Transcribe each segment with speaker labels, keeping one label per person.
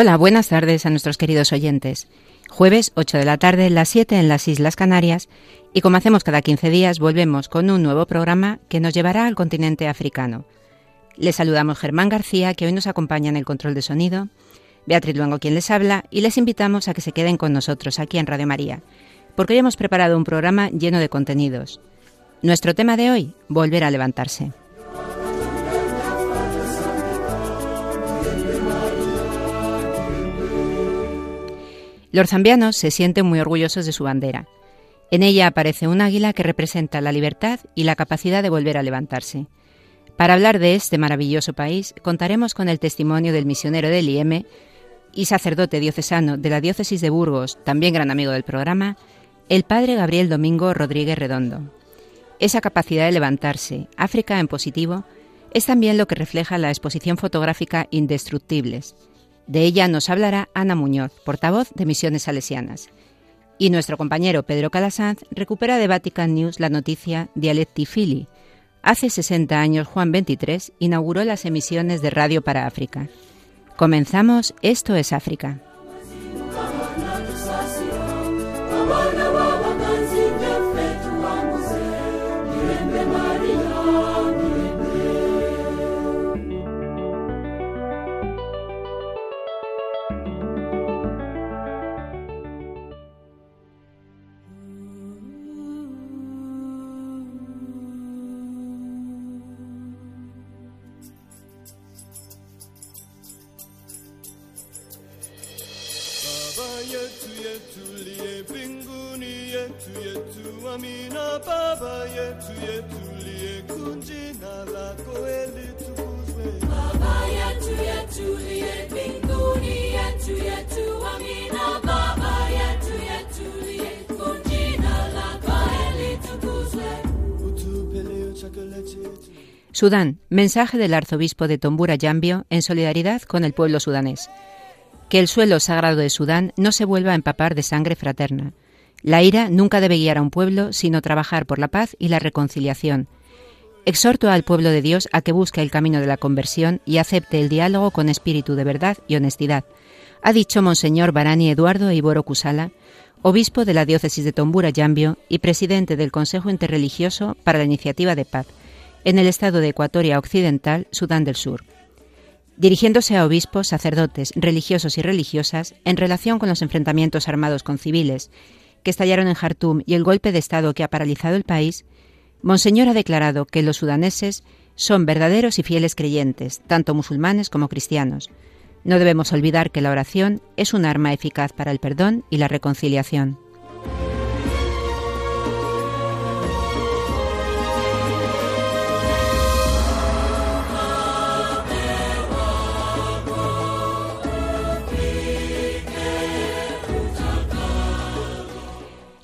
Speaker 1: Hola, buenas tardes a nuestros queridos oyentes. Jueves 8 de la tarde, las 7 en las Islas Canarias, y como hacemos cada 15 días, volvemos con un nuevo programa que nos llevará al continente africano. Les saludamos Germán García, que hoy nos acompaña en el control de sonido, Beatriz Luengo quien les habla, y les invitamos a que se queden con nosotros aquí en Radio María, porque hoy hemos preparado un programa lleno de contenidos. Nuestro tema de hoy, volver a levantarse. Los zambianos se sienten muy orgullosos de su bandera. En ella aparece un águila que representa la libertad y la capacidad de volver a levantarse. Para hablar de este maravilloso país, contaremos con el testimonio del misionero de Lieme y sacerdote diocesano de la diócesis de Burgos, también gran amigo del programa, el padre Gabriel Domingo Rodríguez Redondo. Esa capacidad de levantarse, África en positivo, es también lo que refleja la exposición fotográfica Indestructibles. De ella nos hablará Ana Muñoz, portavoz de Misiones Salesianas. Y nuestro compañero Pedro Calasanz recupera de Vatican News la noticia Dialecti Fili. Hace 60 años Juan XXIII inauguró las emisiones de Radio para África. Comenzamos Esto es África. Sudán, mensaje del arzobispo de Tombura Yambio en solidaridad con el pueblo sudanés. Que el suelo sagrado de Sudán no se vuelva a empapar de sangre fraterna. La ira nunca debe guiar a un pueblo, sino trabajar por la paz y la reconciliación. Exhorto al pueblo de Dios a que busque el camino de la conversión y acepte el diálogo con espíritu de verdad y honestidad, ha dicho Monseñor Barani Eduardo Iboro Kusala, obispo de la diócesis de Tombura Yambio y presidente del Consejo Interreligioso para la Iniciativa de Paz, en el estado de Ecuatoria Occidental, Sudán del Sur. Dirigiéndose a obispos, sacerdotes, religiosos y religiosas en relación con los enfrentamientos armados con civiles que estallaron en Jartum y el golpe de Estado que ha paralizado el país, Monseñor ha declarado que los sudaneses son verdaderos y fieles creyentes, tanto musulmanes como cristianos. No debemos olvidar que la oración es un arma eficaz para el perdón y la reconciliación.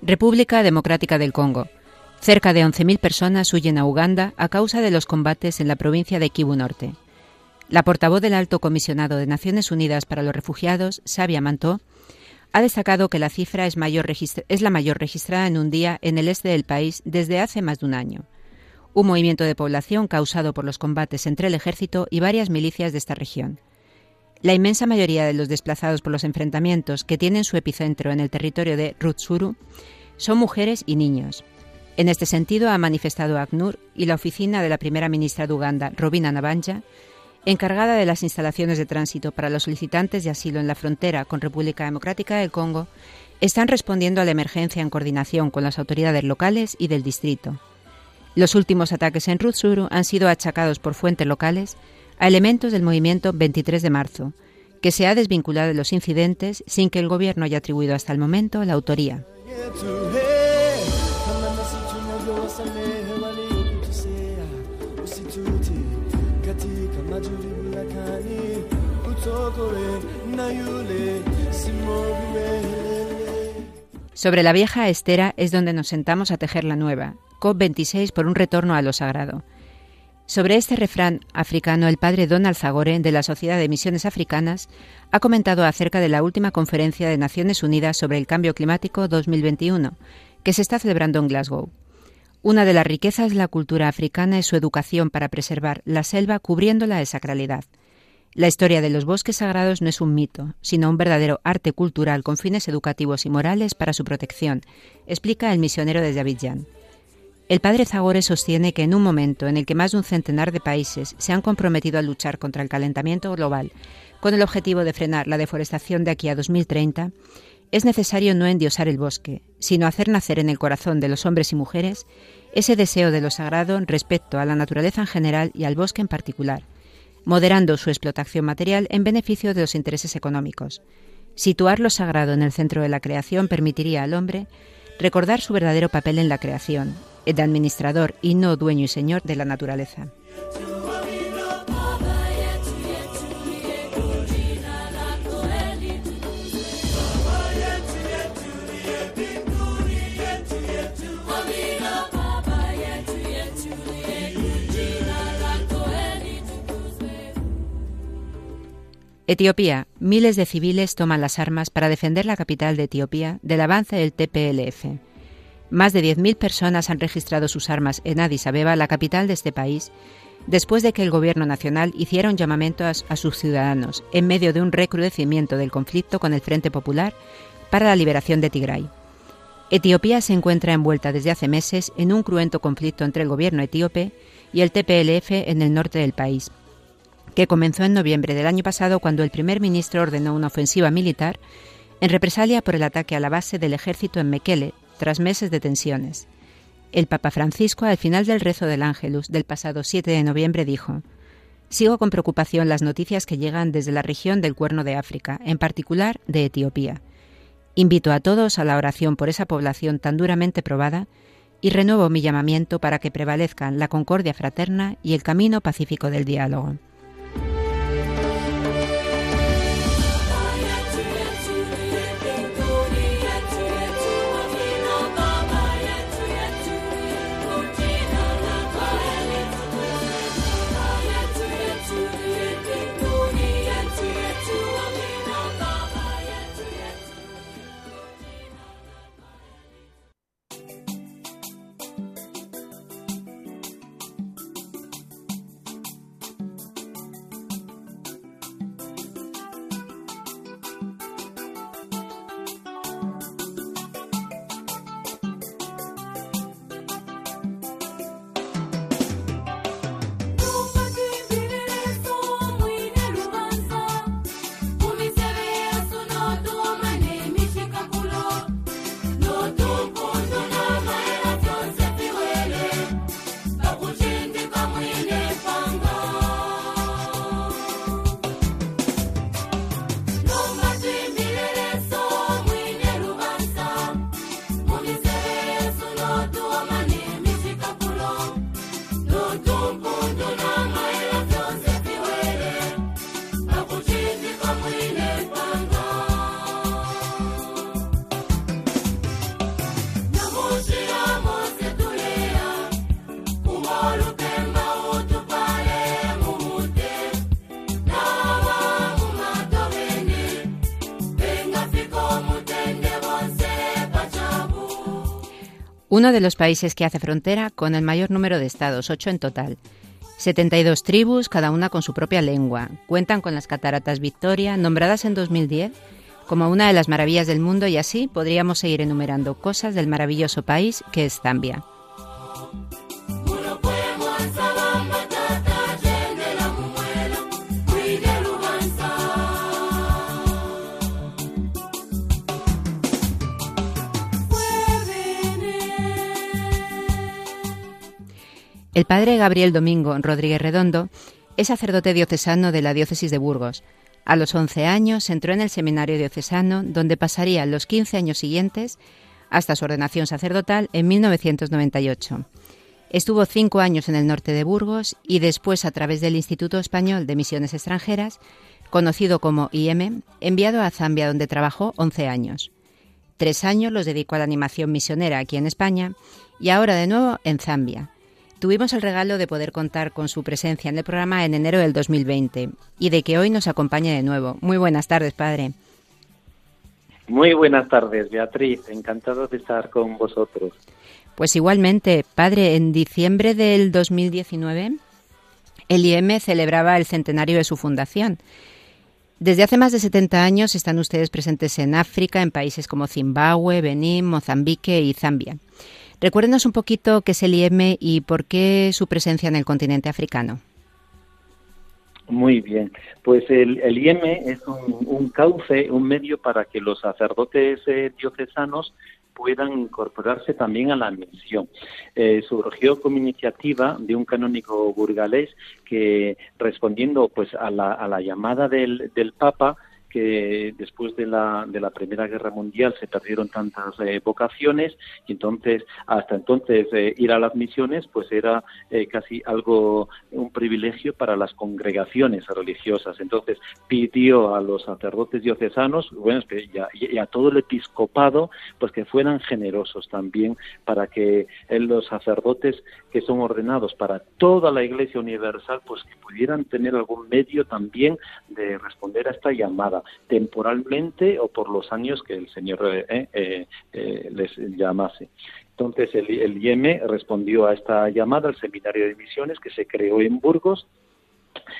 Speaker 1: República Democrática del Congo. Cerca de 11.000 personas huyen a Uganda a causa de los combates en la provincia de Kivu Norte. La portavoz del Alto Comisionado de Naciones Unidas para los Refugiados, Sabia Mantó, ha destacado que la cifra es, es la mayor registrada en un día en el este del país desde hace más de un año. Un movimiento de población causado por los combates entre el ejército y varias milicias de esta región. La inmensa mayoría de los desplazados por los enfrentamientos que tienen su epicentro en el territorio de Rutsuru son mujeres y niños. En este sentido ha manifestado ACNUR y la oficina de la primera ministra de Uganda, Robina Nabanja, encargada de las instalaciones de tránsito para los solicitantes de asilo en la frontera con República Democrática del Congo, están respondiendo a la emergencia en coordinación con las autoridades locales y del distrito. Los últimos ataques en Rutsuru han sido achacados por fuentes locales a elementos del movimiento 23 de marzo, que se ha desvinculado de los incidentes sin que el Gobierno haya atribuido hasta el momento la autoría. Sobre la vieja estera es donde nos sentamos a tejer la nueva, COP26 por un retorno a lo sagrado. Sobre este refrán africano, el padre Don Alzagore, de la Sociedad de Misiones Africanas, ha comentado acerca de la última conferencia de Naciones Unidas sobre el Cambio Climático 2021, que se está celebrando en Glasgow. Una de las riquezas de la cultura africana es su educación para preservar la selva cubriéndola de sacralidad. La historia de los bosques sagrados no es un mito, sino un verdadero arte cultural con fines educativos y morales para su protección, explica el misionero desde Abidjan. El padre Zagore sostiene que en un momento en el que más de un centenar de países se han comprometido a luchar contra el calentamiento global con el objetivo de frenar la deforestación de aquí a 2030, es necesario no endiosar el bosque, sino hacer nacer en el corazón de los hombres y mujeres ese deseo de lo sagrado respecto a la naturaleza en general y al bosque en particular, moderando su explotación material en beneficio de los intereses económicos. Situar lo sagrado en el centro de la creación permitiría al hombre recordar su verdadero papel en la creación, de administrador y no dueño y señor de la naturaleza. Etiopía. Miles de civiles toman las armas para defender la capital de Etiopía del avance del TPLF. Más de 10.000 personas han registrado sus armas en Addis Abeba, la capital de este país, después de que el Gobierno nacional hiciera un llamamiento a, sus ciudadanos en medio de un recrudecimiento del conflicto con el Frente Popular para la liberación de Tigray. Etiopía se encuentra envuelta desde hace meses en un cruento conflicto entre el gobierno etíope y el TPLF en el norte del país, que comenzó en noviembre del año pasado cuando el primer ministro ordenó una ofensiva militar en represalia por el ataque a la base del ejército en Mekele, tras meses de tensiones. El Papa Francisco, al final del rezo del Ángelus del pasado 7 de noviembre, dijo, Sigo con preocupación las noticias que llegan desde la región del Cuerno de África, en particular de Etiopía. Invito a todos a la oración por esa población tan duramente probada y renuevo mi llamamiento para que prevalezcan la concordia fraterna y el camino pacífico del diálogo. Uno de los países que hace frontera con el mayor número de estados, ocho en total. 72 tribus, cada una con su propia lengua. Cuentan con las cataratas Victoria, nombradas en 2010 como una de las maravillas del mundo y así podríamos seguir enumerando cosas del maravilloso país que es Zambia. El padre Gabriel Domingo Rodríguez Redondo es sacerdote diocesano de la diócesis de Burgos. A los 11 años entró en el seminario diocesano, donde pasaría los 15 años siguientes hasta su ordenación sacerdotal en 1998. Estuvo cinco años en el norte de Burgos y después, a través del Instituto Español de Misiones Extranjeras, conocido como IM, enviado a Zambia, donde trabajó 11 años. Tres años los dedicó a la animación misionera aquí en España y ahora de nuevo en Zambia. Tuvimos el regalo de poder contar con su presencia en el programa en enero del 2020 y de que hoy nos acompañe de nuevo. Muy buenas tardes, padre.
Speaker 2: Muy buenas tardes, Beatriz. Encantado de estar con vosotros.
Speaker 1: Pues igualmente, padre, en diciembre del 2019 el IEM celebraba el centenario de su fundación. Desde hace más de 70 años están ustedes presentes en África, en países como Zimbabue, Benín, Mozambique y Zambia. Recuérdenos un poquito qué es el IEM y por qué su presencia en el continente africano.
Speaker 2: Muy bien, pues el, el IEM es un, cauce, un medio para que los sacerdotes eh, diocesanos puedan incorporarse también a la misión. Eh, surgió como iniciativa de un canónigo burgalés que respondiendo pues a la, a la llamada del Papa que después de la, de la Primera Guerra Mundial se perdieron tantas eh, vocaciones y entonces, hasta entonces, eh, ir a las misiones pues era eh, casi algo, un privilegio para las congregaciones religiosas. Entonces pidió a los sacerdotes diocesanos, bueno, y a, todo el episcopado, pues que fueran generosos también para que los sacerdotes que son ordenados para toda la Iglesia Universal, pues que pudieran tener algún medio también de responder a esta llamada temporalmente o por los años que el Señor eh, eh, eh, les llamase. Entonces el, el IEM respondió a esta llamada al Seminario de Misiones que se creó en Burgos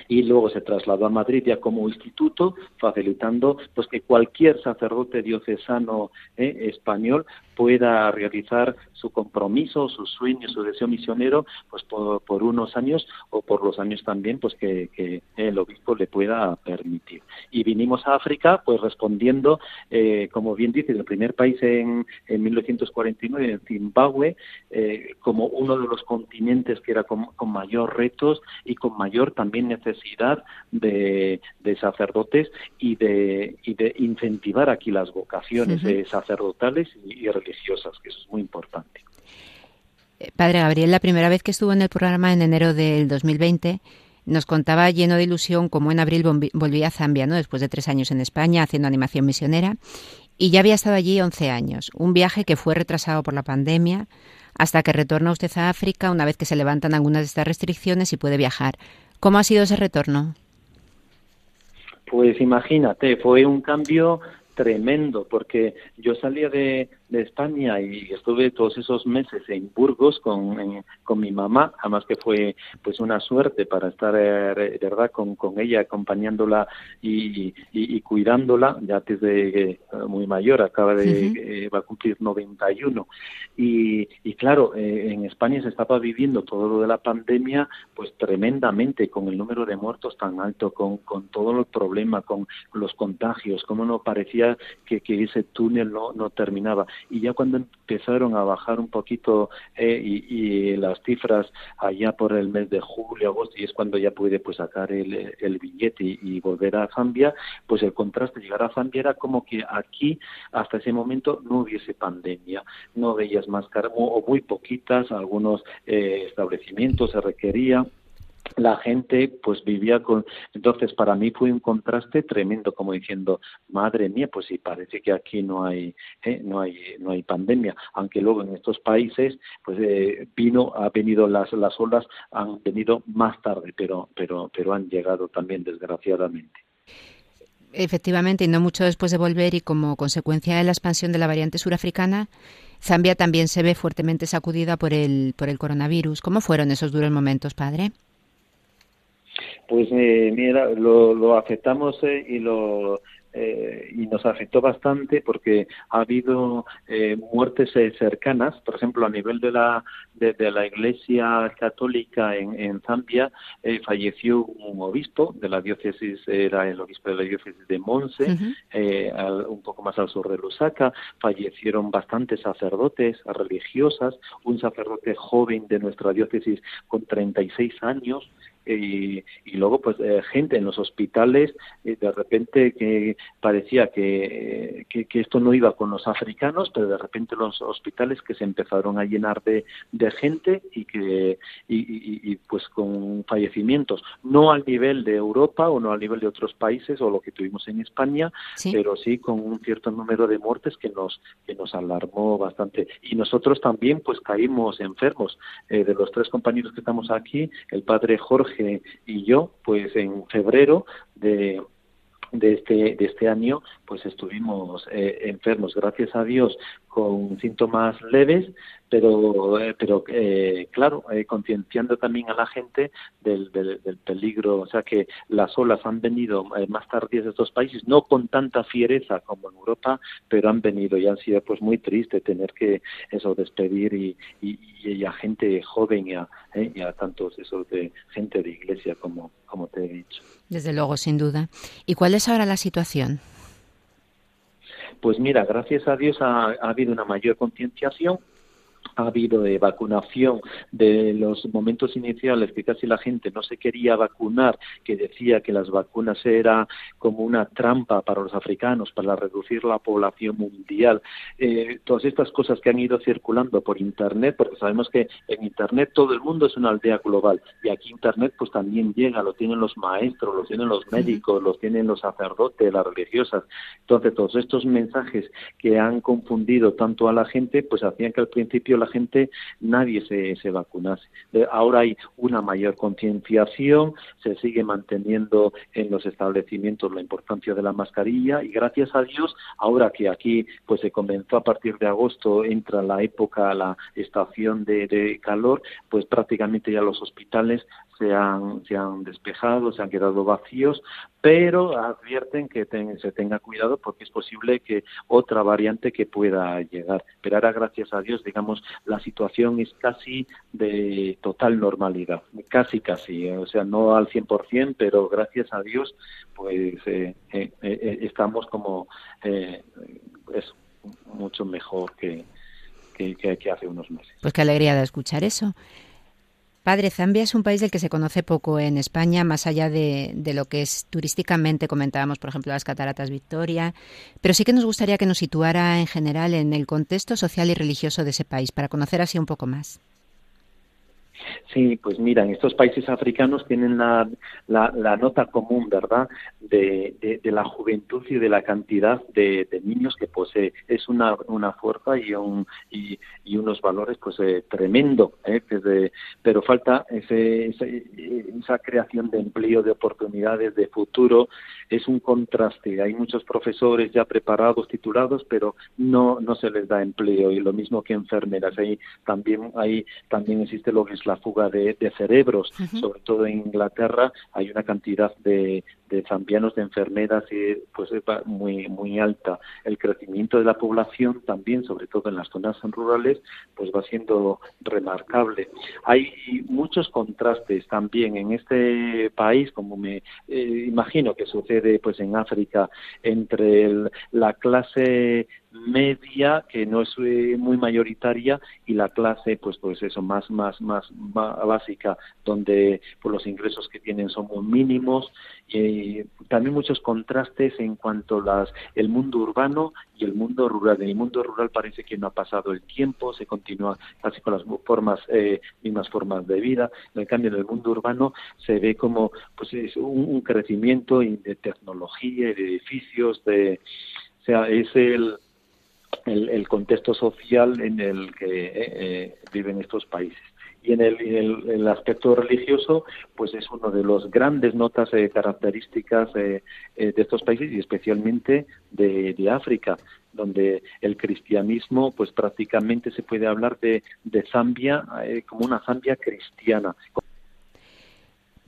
Speaker 2: y luego se trasladó a Madrid ya como instituto, facilitando pues que cualquier sacerdote diocesano español pueda realizar su compromiso, su sueño, su deseo misionero, pues por, unos años o por los años también, pues que, el obispo le pueda permitir. Y vinimos a África, pues respondiendo, eh, como bien dice, el primer país en, en 1949, en Zimbabue, eh, como uno de los continentes que era con, mayor retos y con mayor también necesidad de, sacerdotes y de, y de incentivar aquí las vocaciones sacerdotales y, y religiosas, que eso es muy importante.
Speaker 1: Eh, padre Gabriel, la primera vez que estuvo en el programa en enero del 2020, nos contaba lleno de ilusión cómo en abril volvía a Zambia, ¿no? después de tres años en España haciendo animación misionera, y ya había estado allí 11 años. Un viaje que fue retrasado por la pandemia hasta que retorna usted a África una vez que se levantan algunas de estas restricciones y puede viajar. ¿Cómo ha sido ese retorno?
Speaker 2: Pues imagínate, fue un cambio tremendo porque yo salía de, de España y estuve todos esos meses en Burgos con, con mi mamá, además que fue pues una suerte para estar eh, verdad con, con ella acompañándola y, y, cuidándola, ya desde eh, muy mayor, acaba de, eh, va a cumplir 91. Y, y claro, en España se estaba viviendo todo lo de la pandemia pues tremendamente, con el número de muertos tan alto, con, con todo el problema, con los contagios, como no parecía que, que ese túnel no, no terminaba y ya cuando empezaron a bajar un poquito eh, y, las cifras allá por el mes de julio, agosto, y es cuando ya pude pues sacar el, billete y, volver a Zambia, pues el contraste llegar a Zambia era como que aquí hasta ese momento no hubiese pandemia, no veías más o muy poquitas, algunos eh, establecimientos se requería la gente pues vivía con entonces para mí fue un contraste tremendo como diciendo madre mía pues sí parece que aquí no hay ¿eh? no hay no hay pandemia aunque luego en estos países pues eh, vino ha venido las las olas han venido más tarde pero pero pero han llegado también desgraciadamente
Speaker 1: Efectivamente, y no mucho después de volver y como consecuencia de la expansión de la variante surafricana, Zambia también se ve fuertemente sacudida por el, por el coronavirus. ¿Cómo fueron esos duros momentos, padre?
Speaker 2: Pues eh, mira, lo, lo aceptamos eh, y lo eh, y nos afectó bastante porque ha habido eh, muertes eh, cercanas, por ejemplo, a nivel de la de, la Iglesia Católica en, en Zambia eh, falleció un obispo de la diócesis, era el obispo de la diócesis de Monse, un poco más al sur de Lusaka, fallecieron bastantes sacerdotes, religiosas, un sacerdote joven de nuestra diócesis con 36 años, y, luego pues eh, gente en los hospitales de repente que parecía que, que, esto no iba con los africanos pero de repente los hospitales que se empezaron a llenar de, de gente y que y, y, pues con fallecimientos. No al nivel de Europa o no al nivel de otros países o lo que tuvimos en España pero sí con un cierto número de muertes que nos que nos alarmó bastante. Y nosotros también pues caímos enfermos. Eh, de los tres compañeros que estamos aquí el padre Jorge y yo pues en febrero de de este, de este año, pues estuvimos eh, enfermos, gracias a Dios, con síntomas leves, pero, eh, pero eh, claro, concienciando también a la gente del, del, peligro, o sea que las olas han venido más tardías de estos países, no con tanta fiereza como en Europa, pero han venido y han sido pues muy triste tener que eso despedir y, y, a gente joven y a, y a tantos esos de gente de iglesia como, como te he dicho.
Speaker 1: Desde luego, sin duda. ¿Y cuál es ahora la situación?
Speaker 2: Pues mira, gracias a Dios ha, ha habido una mayor concienciación ha habido de vacunación de los momentos iniciales que casi la gente no se quería vacunar, que decía que las vacunas era como una trampa para los africanos, para reducir la población mundial. Eh, todas estas cosas que han ido circulando por Internet, porque sabemos que en Internet todo el mundo es una aldea global y aquí Internet pues también llega, lo tienen los maestros, lo tienen los médicos, lo tienen los sacerdotes, las religiosas. Entonces todos estos mensajes que han confundido tanto a la gente, pues hacían que al principio la gente nadie se, se vacunase. Eh, ahora hay una mayor concienciación, se sigue manteniendo en los establecimientos la importancia de la mascarilla y gracias a Dios, ahora que aquí pues se comenzó a partir de agosto, entra la época, la estación de, de calor, pues prácticamente ya los hospitales se han, se han despejado, se han quedado vacíos, pero advierten que se tenga cuidado porque es posible que otra variante que pueda llegar. Pero ahora, gracias a Dios, digamos, la situación es casi de total normalidad, casi, casi, ¿eh? o sea, no al 100%, pero gracias a Dios, pues eh, eh, estamos como, es mucho mejor que, que, que hace unos meses.
Speaker 1: Pues qué alegría de escuchar eso. Padre, Zambia es un país del que se conoce poco en España, más allá de, lo que es turísticamente, comentábamos, por ejemplo, las cataratas Victoria, pero sí que nos gustaría que nos situara en general en el contexto social y religioso de ese país, para conocer así un poco más.
Speaker 2: Sí, pues mira, estos países africanos tienen la, la, nota común, ¿verdad?, de, de, la juventud y de la cantidad de, niños que posee. Es una, una fuerza y, un, y, unos valores, pues, eh, tremendo, ¿eh? pero falta ese, esa creación de empleo, de oportunidades, de futuro. Es un contraste. Hay muchos profesores ya preparados, titulados, pero no, no se les da empleo. Y lo mismo que enfermeras. Ahí también, ahí también existe lo que la fuga de, cerebros, sobre todo en Inglaterra hay una cantidad de, de zambianos, de enfermeras y pues muy muy alta. El crecimiento de la población también, sobre todo en las zonas rurales, pues va siendo remarcable. Hay muchos contrastes también en este país, como me eh, imagino que sucede pues en África, entre la clase media que no es eh, muy mayoritaria y la clase pues pues eso más más más, básica donde pues, los ingresos que tienen son muy mínimos también muchos contrastes en cuanto las el mundo urbano y el mundo rural en el mundo rural parece que no ha pasado el tiempo se continúa casi con las formas eh, mismas formas de vida en cambio en el mundo urbano se ve como pues es un, un crecimiento de tecnología de edificios de o sea, es el, el, contexto social en el que eh, eh, viven estos países. Y en el, aspecto religioso, pues es uno de los grandes notas eh, características de estos países y especialmente de, África, donde el cristianismo, pues prácticamente se puede hablar de, Zambia como una Zambia cristiana,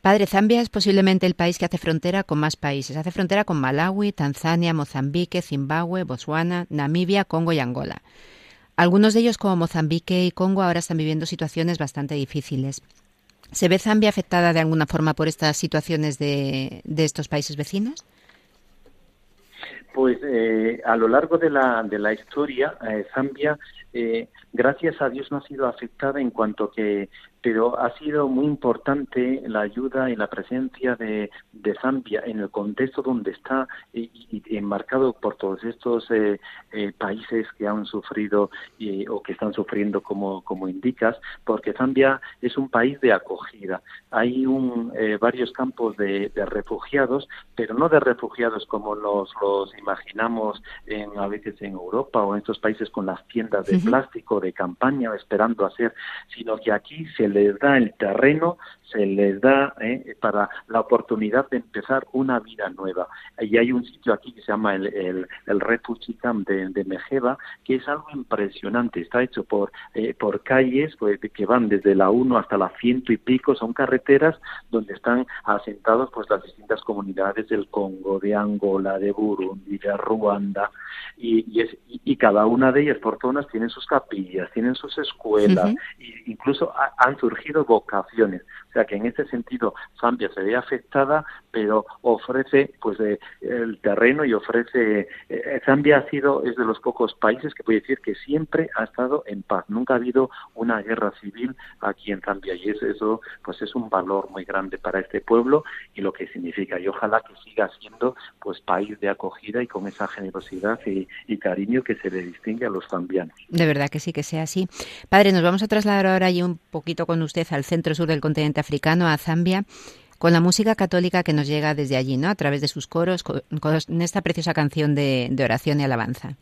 Speaker 1: Padre, Zambia es posiblemente el país que hace frontera con más países. Hace frontera con Malawi, Tanzania, Mozambique, Zimbabue, Botswana, Namibia, Congo y Angola. Algunos de ellos, como Mozambique y Congo, ahora están viviendo situaciones bastante difíciles. ¿Se ve Zambia afectada de alguna forma por estas situaciones de, estos países vecinos?
Speaker 2: Pues eh, a lo largo de la, de la historia, eh, Zambia, eh, gracias a Dios, no ha sido afectada en cuanto que pero ha sido muy importante la ayuda y la presencia de, Zambia en el contexto donde está y, enmarcado por todos estos eh, eh, países que han sufrido o que están sufriendo como, como indicas, porque Zambia es un país de acogida. Hay un, eh, varios campos de, refugiados, pero no de refugiados como los, los imaginamos en, a veces en Europa o en estos países con las tiendas de plástico de campaña esperando hacer, sino que aquí se les da el terreno, se les da eh, para la oportunidad de empezar una vida nueva. Y hay un sitio aquí que se llama el, el, el Camp de, de, Mejeba, que es algo impresionante. Está hecho por, eh, por calles pues, que van desde la 1 hasta la ciento y pico, son carreteras donde están asentados pues las distintas comunidades del Congo, de Angola, de Burundi, de Ruanda, y, y, es, y, cada una de ellas por zonas tienen sus capillas, tienen sus escuelas, e incluso han surgido vocaciones sea que en ese sentido Zambia se ve afectada, pero ofrece pues eh, el terreno y ofrece eh, Zambia ha sido es de los pocos países que puede decir que siempre ha estado en paz, nunca ha habido una guerra civil aquí en Zambia y eso pues es un valor muy grande para este pueblo y lo que significa y ojalá que siga siendo pues país de acogida y con esa generosidad y, y cariño que se le distingue a los zambianos.
Speaker 1: De verdad que sí que sea así. Padre, nos vamos a trasladar ahora y un poquito con usted al centro sur del continente africano, a Zambia, con la música católica que nos llega desde allí, ¿no? A través de sus coros, con, esta preciosa canción de oración y alabanza.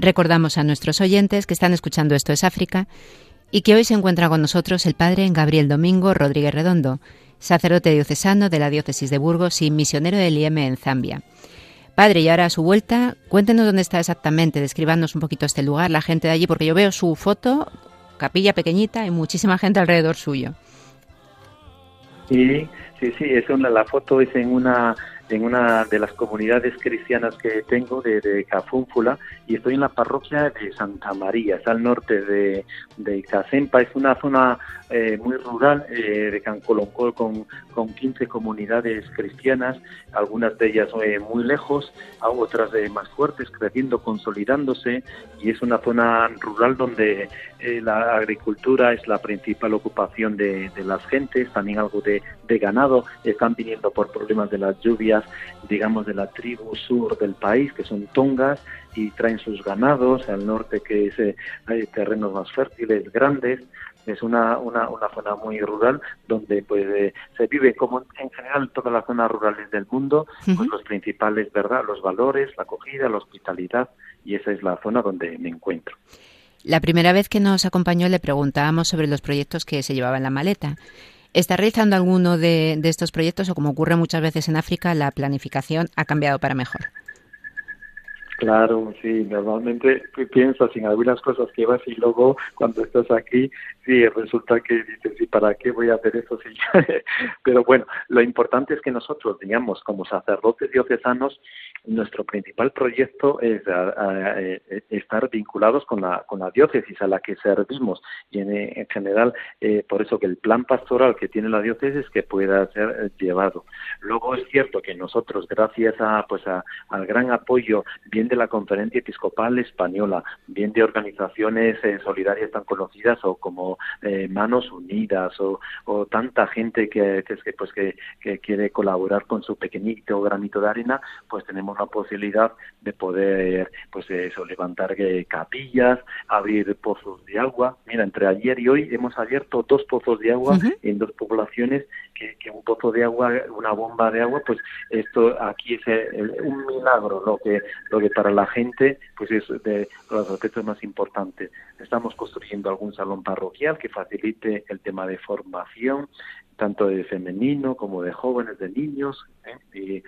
Speaker 1: Recordamos a nuestros oyentes que están escuchando Esto es África y que hoy se encuentra con nosotros el padre Gabriel Domingo Rodríguez Redondo, sacerdote diocesano de la diócesis de Burgos y misionero del IEM en Zambia. Padre, y ahora a su vuelta, cuéntenos dónde está exactamente, describándonos un poquito este lugar, la gente de allí, porque yo veo su foto, capilla pequeñita y muchísima gente alrededor suyo.
Speaker 2: Sí, sí, sí, es una, la foto es en una en una de las comunidades cristianas que tengo de, Cafúnfula y estoy en la parroquia de Santa María, es al norte de, de Casempa, es una zona eh, muy rural eh, de Cancoloncol con, con 15 comunidades cristianas, algunas de ellas eh, muy lejos, otras más fuertes, creciendo, consolidándose y es una zona rural donde la agricultura es la principal ocupación de, de las gentes, también algo de, de ganado, están viniendo por problemas de las lluvias, digamos, de la tribu sur del país, que son tongas, y traen sus ganados al norte, que es, eh, hay terrenos más fértiles, grandes, es una, una, una zona muy rural donde pues eh, se vive como en general todas las zonas rurales del mundo pues los principales verdad los valores la acogida la hospitalidad y esa es la zona donde me encuentro.
Speaker 1: La primera vez que nos acompañó le preguntábamos sobre los proyectos que se llevaba en la maleta. ¿Está realizando alguno de, estos proyectos o, como ocurre muchas veces en África, la planificación ha cambiado para mejor?
Speaker 2: Claro, sí, normalmente piensas en algunas cosas que vas y luego cuando estás aquí, sí, resulta que dices, ¿y para qué voy a hacer eso? Sí, pero bueno, lo importante es que nosotros, digamos, como sacerdotes diocesanos, nuestro principal proyecto es eh, estar vinculados con la, con la diócesis a la que servimos y en, general eh, por eso que el plan pastoral que tiene la diócesis que pueda ser eh, llevado. Luego es cierto que nosotros gracias a pues al gran apoyo bien de la Conferencia Episcopal Española, bien de organizaciones eh, solidarias tan conocidas o como eh, Manos Unidas o, tanta gente que, que, pues, que, quiere colaborar con su pequeñito granito de arena, pues tenemos la posibilidad de poder pues eso, levantar capillas, abrir pozos de agua. Mira, entre ayer y hoy hemos abierto dos pozos de agua en dos poblaciones que, un pozo de agua, una bomba de agua, pues esto aquí es un milagro, lo que lo que para la gente pues es de los aspectos más importantes. Estamos construyendo algún salón parroquial que facilite el tema de formación, tanto de femenino como de jóvenes, de niños, ¿eh? y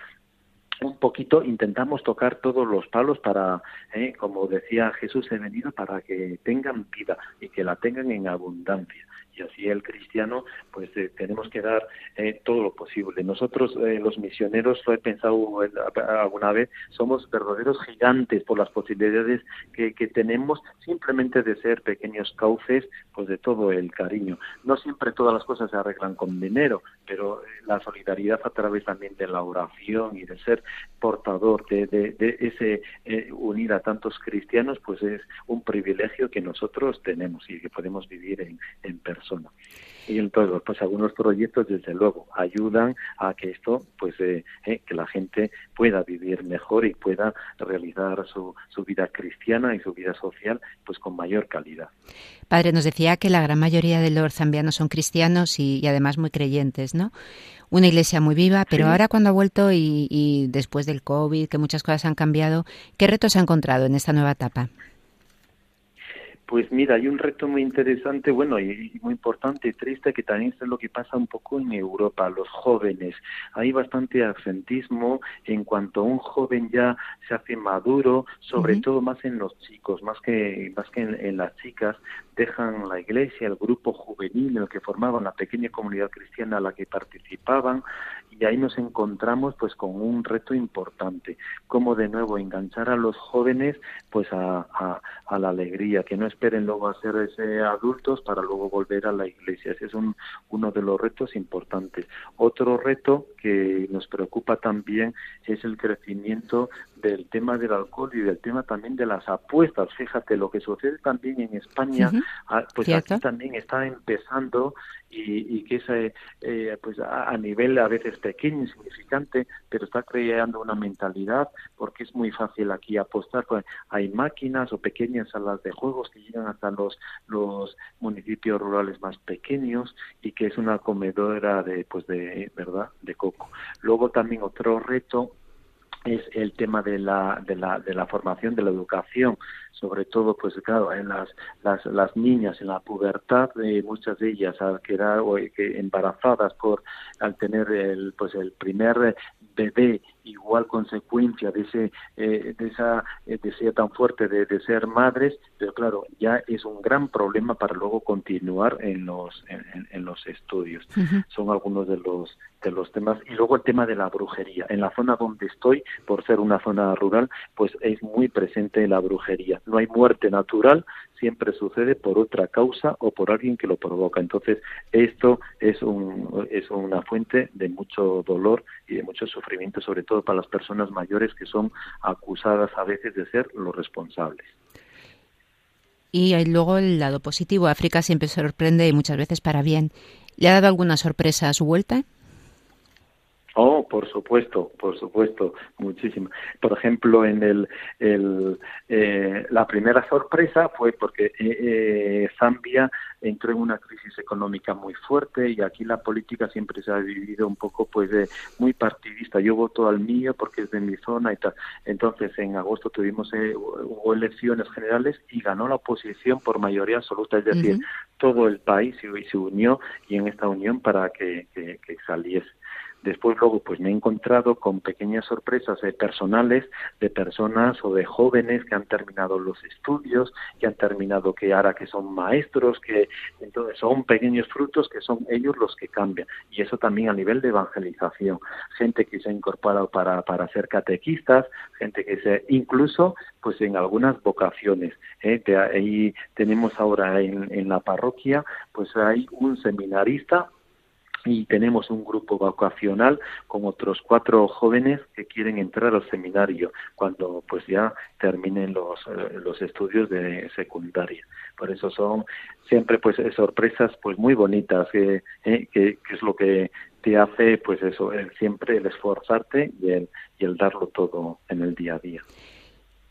Speaker 2: un poquito intentamos tocar todos los palos para, ¿eh? como decía Jesús, he venido para que tengan vida y que la tengan en abundancia y el cristiano pues eh, tenemos que dar eh, todo lo posible. Nosotros eh, los misioneros lo he pensado alguna vez somos verdaderos gigantes por las posibilidades que, que, tenemos simplemente de ser pequeños cauces pues de todo el cariño. No siempre todas las cosas se arreglan con dinero pero la solidaridad a través también de la oración y de ser portador de, de, de ese unir a tantos cristianos pues es un privilegio que nosotros tenemos y que podemos vivir en, en persona y entonces, pues algunos proyectos, desde luego, ayudan a que esto, pues, eh, eh, que la gente pueda vivir mejor y pueda realizar su, su vida cristiana y su vida social, pues, con mayor calidad.
Speaker 1: Padre, nos decía que la gran mayoría de los zambianos son cristianos y, además muy creyentes, ¿no? Una iglesia muy viva, pero ahora cuando ha vuelto y, y después del COVID, que muchas cosas han cambiado, ¿qué retos ha encontrado en esta nueva etapa?
Speaker 2: Pues mira, hay un reto muy interesante, bueno, y, muy importante y triste, que también es lo que pasa un poco en Europa, los jóvenes. Hay bastante absentismo en cuanto a un joven ya se hace maduro, sobre todo más en los chicos, más que, más que en, las chicas, dejan la iglesia, el grupo juvenil en el que formaban la pequeña comunidad cristiana a la que participaban, y ahí nos encontramos pues con un reto importante, como de nuevo enganchar a los jóvenes pues a, a, la alegría, que no esperen luego a ser ese adultos para luego volver a la iglesia. Ese es un, uno de los retos importantes. Otro reto que nos preocupa también es el crecimiento del tema del alcohol y del tema también de las apuestas. Fíjate, lo que sucede también en España, ah, pues aquí también está empezando y, y que es eh, eh, pues a, nivel a veces pequeño, insignificante, pero está creando una mentalidad porque es muy fácil aquí apostar. Pues, hay máquinas o pequeñas salas de juegos que llegan hasta los, los municipios rurales más pequeños y que es una comedora de, pues de, ¿verdad?, de coco. Luego también otro reto es el tema de la, de la, de la formación, de la educación, sobre todo, pues claro, en las, las, las niñas en la pubertad, eh, muchas de ellas al quedar o, que embarazadas por al tener el, pues el primer bebé igual consecuencia de ese eh, de esa eh, deseo tan fuerte de, de, ser madres pero claro ya es un gran problema para luego continuar en los en, en los estudios. Son algunos de los de los temas. Y luego el tema de la brujería. En la zona donde estoy por ser una zona rural pues es muy presente la brujería no hay muerte natural siempre sucede por otra causa o por alguien que lo provoca. Entonces, esto es, un, es una fuente de mucho dolor y de mucho sufrimiento, sobre todo para las personas mayores que son acusadas a veces de ser los responsables.
Speaker 1: Y luego el lado positivo, África siempre sorprende y muchas veces para bien. ¿Le ha dado alguna sorpresa a su vuelta?
Speaker 2: Oh, por supuesto, por supuesto, muchísimo. Por ejemplo, en el, el eh, la primera sorpresa fue porque eh, eh, Zambia entró en una crisis económica muy fuerte y aquí la política siempre se ha dividido un poco, pues, de, muy partidista. Yo voto al mío porque es de mi zona y tal. Entonces, en agosto tuvimos hubo elecciones generales y ganó la oposición por mayoría absoluta, es decir, todo el país se, se unió y en esta unión para que, que saliese. Después luego pues me he encontrado con pequeñas sorpresas personales de personas o de jóvenes que han terminado los estudios, que han terminado que ahora que son maestros, que entonces son pequeños frutos que son ellos los que cambian. Y eso también a nivel de evangelización. Gente que se ha incorporado para, para ser catequistas, gente que se incluso pues en algunas vocaciones. ¿eh? ahí tenemos ahora en, en la parroquia pues hay un seminarista y tenemos un grupo vocacional con otros cuatro jóvenes que quieren entrar al seminario cuando pues ya terminen los, eh, los estudios de secundaria. Por eso son siempre pues sorpresas pues muy bonitas que, eh, que, que, es lo que te hace pues eso, el, siempre el esforzarte y el, y el darlo todo en el día a día.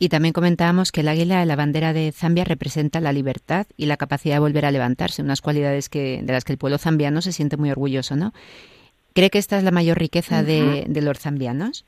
Speaker 1: Y también comentábamos que el águila, la bandera de Zambia, representa la libertad y la capacidad de volver a levantarse, unas cualidades que, de las que el pueblo zambiano se siente muy orgulloso, ¿no? ¿Cree que esta es la mayor riqueza de, de los zambianos?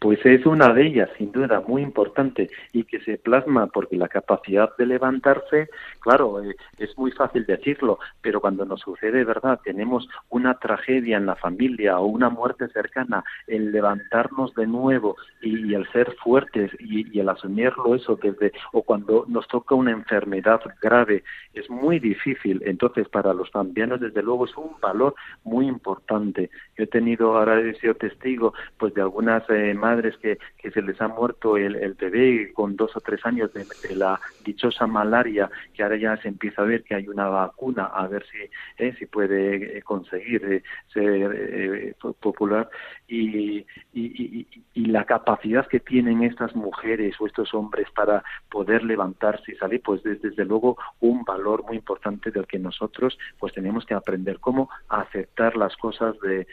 Speaker 2: Pues es una de ellas, sin duda, muy importante y que se plasma porque la capacidad de levantarse, claro, eh, es muy fácil decirlo, pero cuando nos sucede, ¿verdad? Tenemos una tragedia en la familia o una muerte cercana, el levantarnos de nuevo y, el ser fuertes y, el asumirlo eso desde, o cuando nos toca una enfermedad grave, es muy difícil. Entonces, para los zambianos, desde luego, es un valor muy importante. Yo he tenido, ahora he sido testigo, pues de algunas eh, madres que, que se les ha muerto el, bebé con dos o tres años de, la dichosa malaria, que ahora ya se empieza a ver que hay una vacuna, a ver si, eh, si puede eh, conseguir eh, ser popular. Y, y, y, la capacidad que tienen estas mujeres o estos hombres para poder levantarse y salir, pues desde, desde luego un valor muy importante del que nosotros pues tenemos que aprender cómo aceptar las cosas de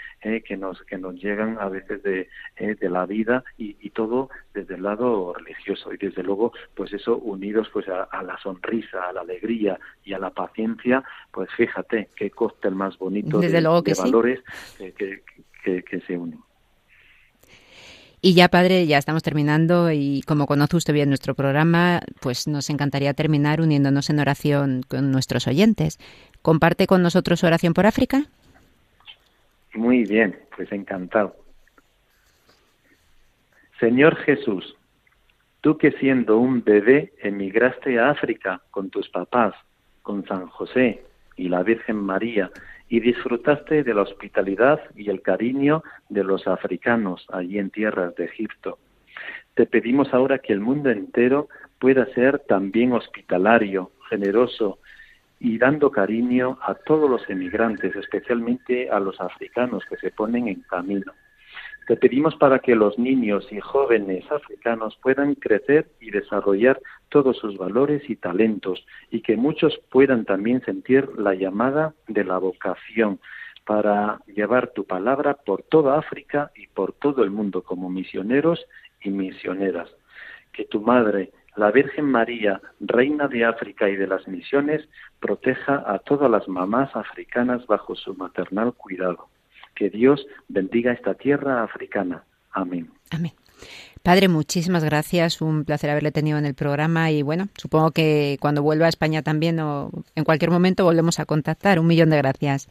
Speaker 2: que nos que nos llegan a veces de, de la vida y, todo desde el lado religioso y desde luego pues eso unidos pues a, la sonrisa, a la alegría y a la paciencia, pues fíjate qué cóctel más bonito de, valores que, que se unen.
Speaker 1: Y ya, padre, ya estamos terminando y como conoce usted bien nuestro programa, pues nos encantaría terminar uniéndonos en oración con nuestros oyentes. ¿Comparte con nosotros su oración por África?
Speaker 2: Muy bien, pues encantado. Señor Jesús, tú que siendo un bebé emigraste a África con tus papás, con San José y la Virgen María, y disfrutaste de la hospitalidad y el cariño de los africanos allí en tierras de Egipto. Te pedimos ahora que el mundo entero pueda ser también hospitalario, generoso y dando cariño a todos los emigrantes, especialmente a los africanos que se ponen en camino. Te pedimos para que los niños y jóvenes africanos puedan crecer y desarrollar todos sus valores y talentos y que muchos puedan también sentir la llamada de la vocación para llevar tu palabra por toda África y por todo el mundo como misioneros y misioneras. Que tu madre, la Virgen María, Reina de África y de las misiones, proteja a todas las mamás africanas bajo su maternal cuidado que Dios bendiga esta tierra africana. Amén.
Speaker 1: Amén. Padre, muchísimas gracias. Un placer haberle tenido en el programa y bueno, supongo que cuando vuelva a España también o en cualquier momento volvemos a contactar. Un millón de gracias.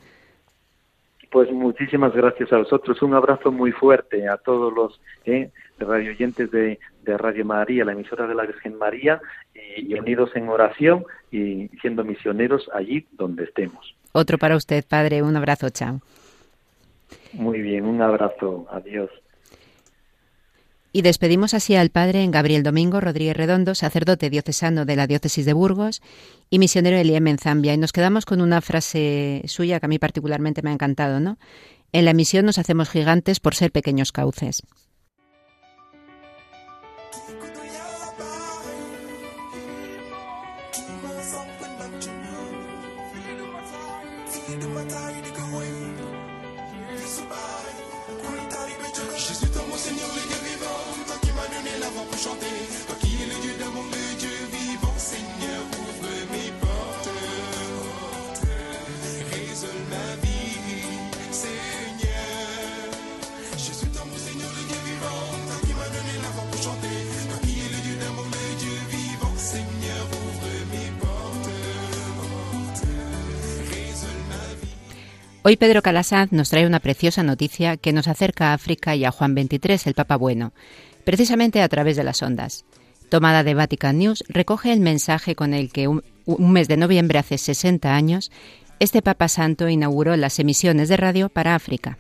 Speaker 2: Pues muchísimas gracias a vosotros. Un abrazo muy fuerte a todos los eh, radio oyentes de, Radio María, la emisora de la Virgen María, y unidos en oración y siendo misioneros allí donde estemos.
Speaker 1: Otro para usted, Padre. Un abrazo. Chao.
Speaker 2: Muy bien, un abrazo, adiós.
Speaker 1: Y despedimos así al padre Gabriel Domingo Rodríguez Redondo, sacerdote diocesano de la diócesis de Burgos y misionero del IEM en Zambia. Y nos quedamos con una frase suya que a mí particularmente me ha encantado, ¿no? En la misión nos hacemos gigantes por ser pequeños cauces. Hoy Pedro Calasaz nos trae una preciosa noticia que nos acerca a África y a Juan XXIII, el Papa Bueno, precisamente a través de las ondas. Tomada de Vatican News, recoge el mensaje con el que un, mes de noviembre hace 60 años, este Papa Santo inauguró las emisiones de radio para África.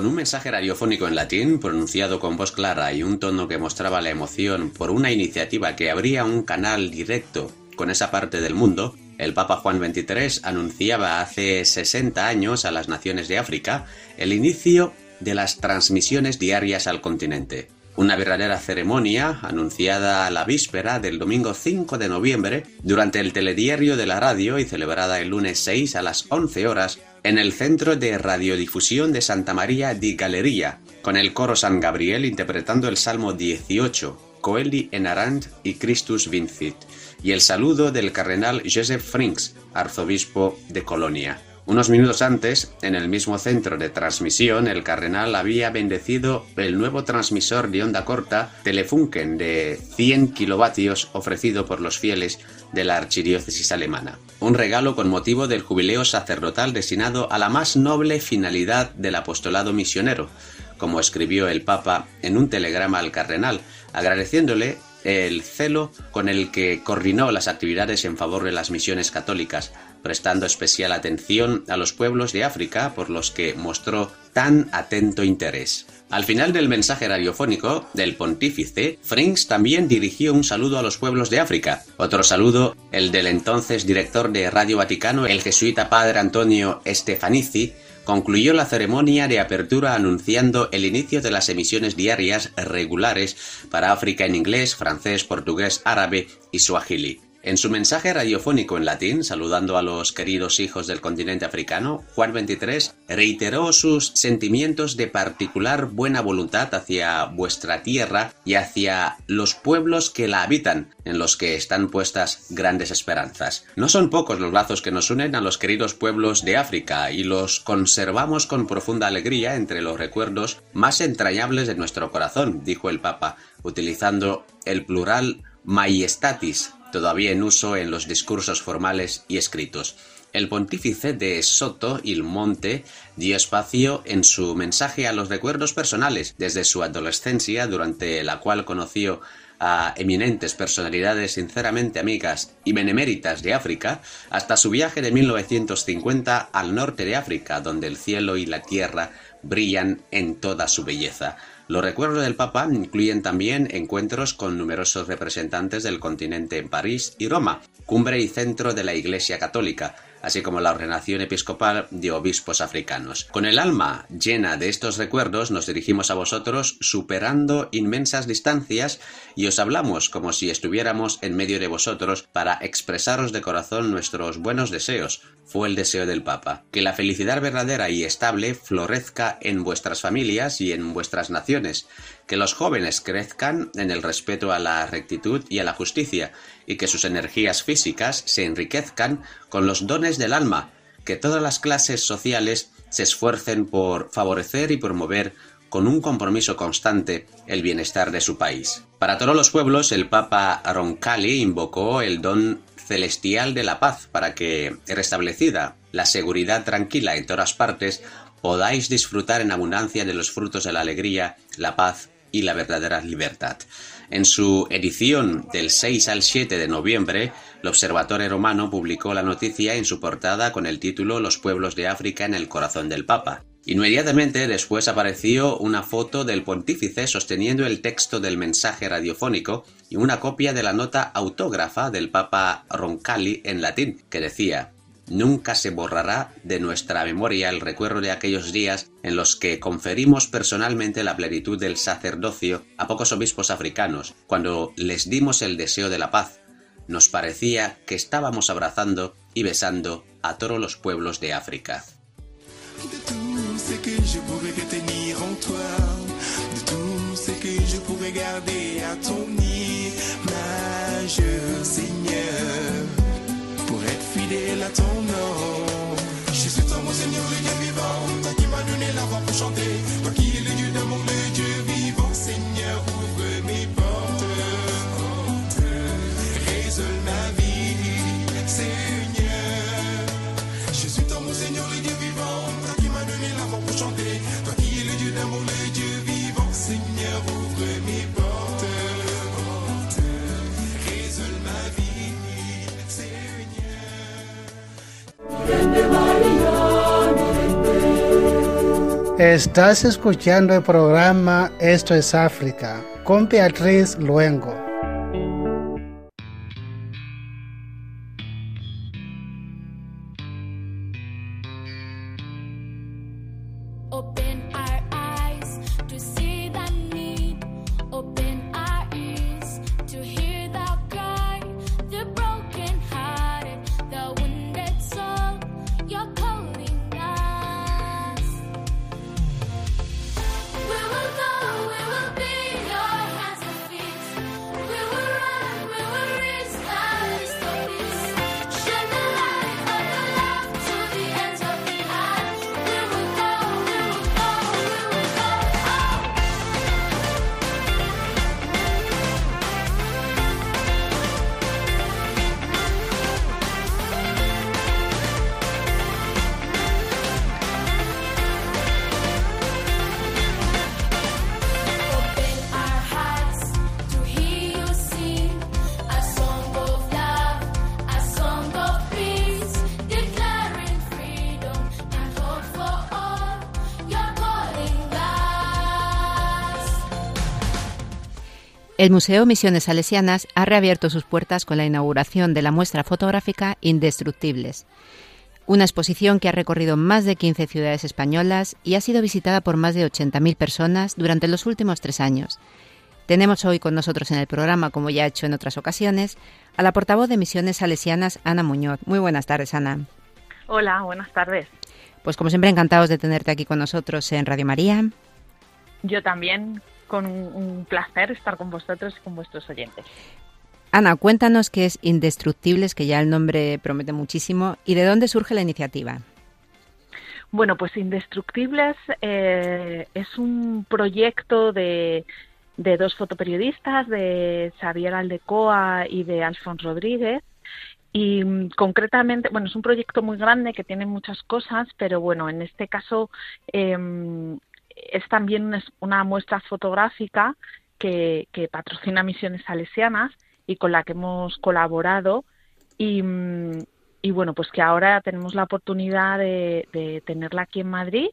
Speaker 3: Con un mensaje radiofónico en latín, pronunciado con voz clara y un tono que mostraba la emoción por una iniciativa que abría un canal directo con esa parte del mundo, el Papa Juan XXIII anunciaba hace 60 años a las naciones de África el inicio de las transmisiones diarias al continente. Una verdadera ceremonia anunciada a la víspera del domingo 5 de noviembre durante el telediario de la radio y celebrada el lunes 6 a las 11 horas en el Centro de Radiodifusión de Santa María di Galleria, con el coro San Gabriel interpretando el Salmo 18, Coeli en Arant y Christus Vincit, y el saludo del cardenal Joseph Frinks, arzobispo de Colonia. Unos minutos antes, en el mismo centro de transmisión, el cardenal había bendecido el nuevo transmisor de onda corta Telefunken de 100 kilovatios ofrecido por los fieles de la archidiócesis alemana. Un regalo con motivo del jubileo sacerdotal destinado a la más noble finalidad del apostolado misionero, como escribió el Papa en un telegrama al cardenal, agradeciéndole el celo con el que coordinó las actividades en favor de las misiones católicas, prestando especial atención a los pueblos de África por los que mostró tan atento interés. Al final del mensaje radiofónico del pontífice, Frings también dirigió un saludo a los pueblos de África. Otro saludo, el del entonces director de Radio Vaticano, el jesuita padre Antonio Stefanici, concluyó la ceremonia de apertura anunciando el inicio de las emisiones diarias regulares para África en inglés, francés, portugués, árabe y suajili. En su mensaje radiofónico en latín, saludando a los queridos hijos del continente africano, Juan XXIII reiteró sus sentimientos de particular buena voluntad hacia vuestra tierra y hacia los pueblos que la habitan, en los que están puestas grandes esperanzas. No son pocos los lazos que nos unen a los queridos pueblos de África y los conservamos con profunda alegría entre los recuerdos más entrañables de nuestro corazón, dijo el Papa, utilizando el plural maiestatis todavía en uso en los discursos formales y escritos. El pontífice de Soto il Monte dio espacio en su mensaje a los recuerdos personales desde su adolescencia, durante la cual conoció a eminentes personalidades sinceramente amigas y beneméritas de África, hasta su viaje de 1950 al norte de África, donde el cielo y la tierra brillan en toda su belleza. Los recuerdos del Papa incluyen también encuentros con numerosos representantes del continente en París y Roma, cumbre y centro de la Iglesia Católica, así como la ordenación episcopal de obispos africanos. Con el alma llena de estos recuerdos nos dirigimos a vosotros superando inmensas distancias y os hablamos como si estuviéramos en medio de vosotros para expresaros de corazón nuestros buenos deseos, fue el deseo del Papa. Que la felicidad verdadera y estable florezca en vuestras familias y en vuestras naciones, que los jóvenes crezcan en el respeto a la rectitud y a la justicia, y que sus energías físicas se enriquezcan con los dones del alma, que todas las clases sociales se esfuercen por favorecer y promover con un compromiso constante el bienestar de su país. Para todos los pueblos, el Papa Roncalli invocó el don celestial de la paz para que, restablecida la seguridad tranquila en todas partes, podáis disfrutar en abundancia de los frutos de la alegría, la paz y la verdadera libertad. En su edición del 6 al 7 de noviembre, el Observatorio Romano publicó la noticia en su portada con el título Los pueblos de África en el corazón del Papa. Inmediatamente después apareció una foto del pontífice sosteniendo el texto del mensaje radiofónico y una copia de la nota autógrafa del Papa Roncalli en latín, que decía Nunca se borrará de nuestra memoria el recuerdo de aquellos días en los que conferimos personalmente la plenitud del sacerdocio a pocos obispos africanos, cuando les dimos el deseo de la paz. Nos parecía que estábamos abrazando y besando a todos los pueblos de África.
Speaker 4: Fidèle à ton toi, mon Seigneur, le Dieu vivant, toi qui m'as donné la voix pour chanter,
Speaker 5: Estás escuchando el programa Esto es África con Beatriz Luengo.
Speaker 1: El Museo Misiones Salesianas ha reabierto sus puertas con la inauguración de la muestra fotográfica Indestructibles, una exposición que ha recorrido más de 15 ciudades españolas y ha sido visitada por más de 80.000 personas durante los últimos tres años. Tenemos hoy con nosotros en el programa, como ya he hecho en otras ocasiones, a la portavoz de Misiones Salesianas, Ana Muñoz. Muy buenas tardes, Ana.
Speaker 6: Hola, buenas tardes.
Speaker 1: Pues como siempre, encantados de tenerte aquí con nosotros en Radio María.
Speaker 6: Yo también, con un, placer estar con vosotros y con vuestros oyentes.
Speaker 1: Ana, cuéntanos qué es Indestructibles, que ya el nombre promete muchísimo, y de dónde surge la iniciativa.
Speaker 6: Bueno, pues Indestructibles eh, es un proyecto de, de dos fotoperiodistas, de Xavier Aldecoa y de Alfonso Rodríguez. Y concretamente, bueno, es un proyecto muy grande que tiene muchas cosas, pero bueno, en este caso em, es también una, muestra fotográfica que, patrocina Misiones Salesianas y con la que hemos colaborado. Y, mm, y bueno, pues que ahora tenemos la oportunidad de, de tenerla aquí en Madrid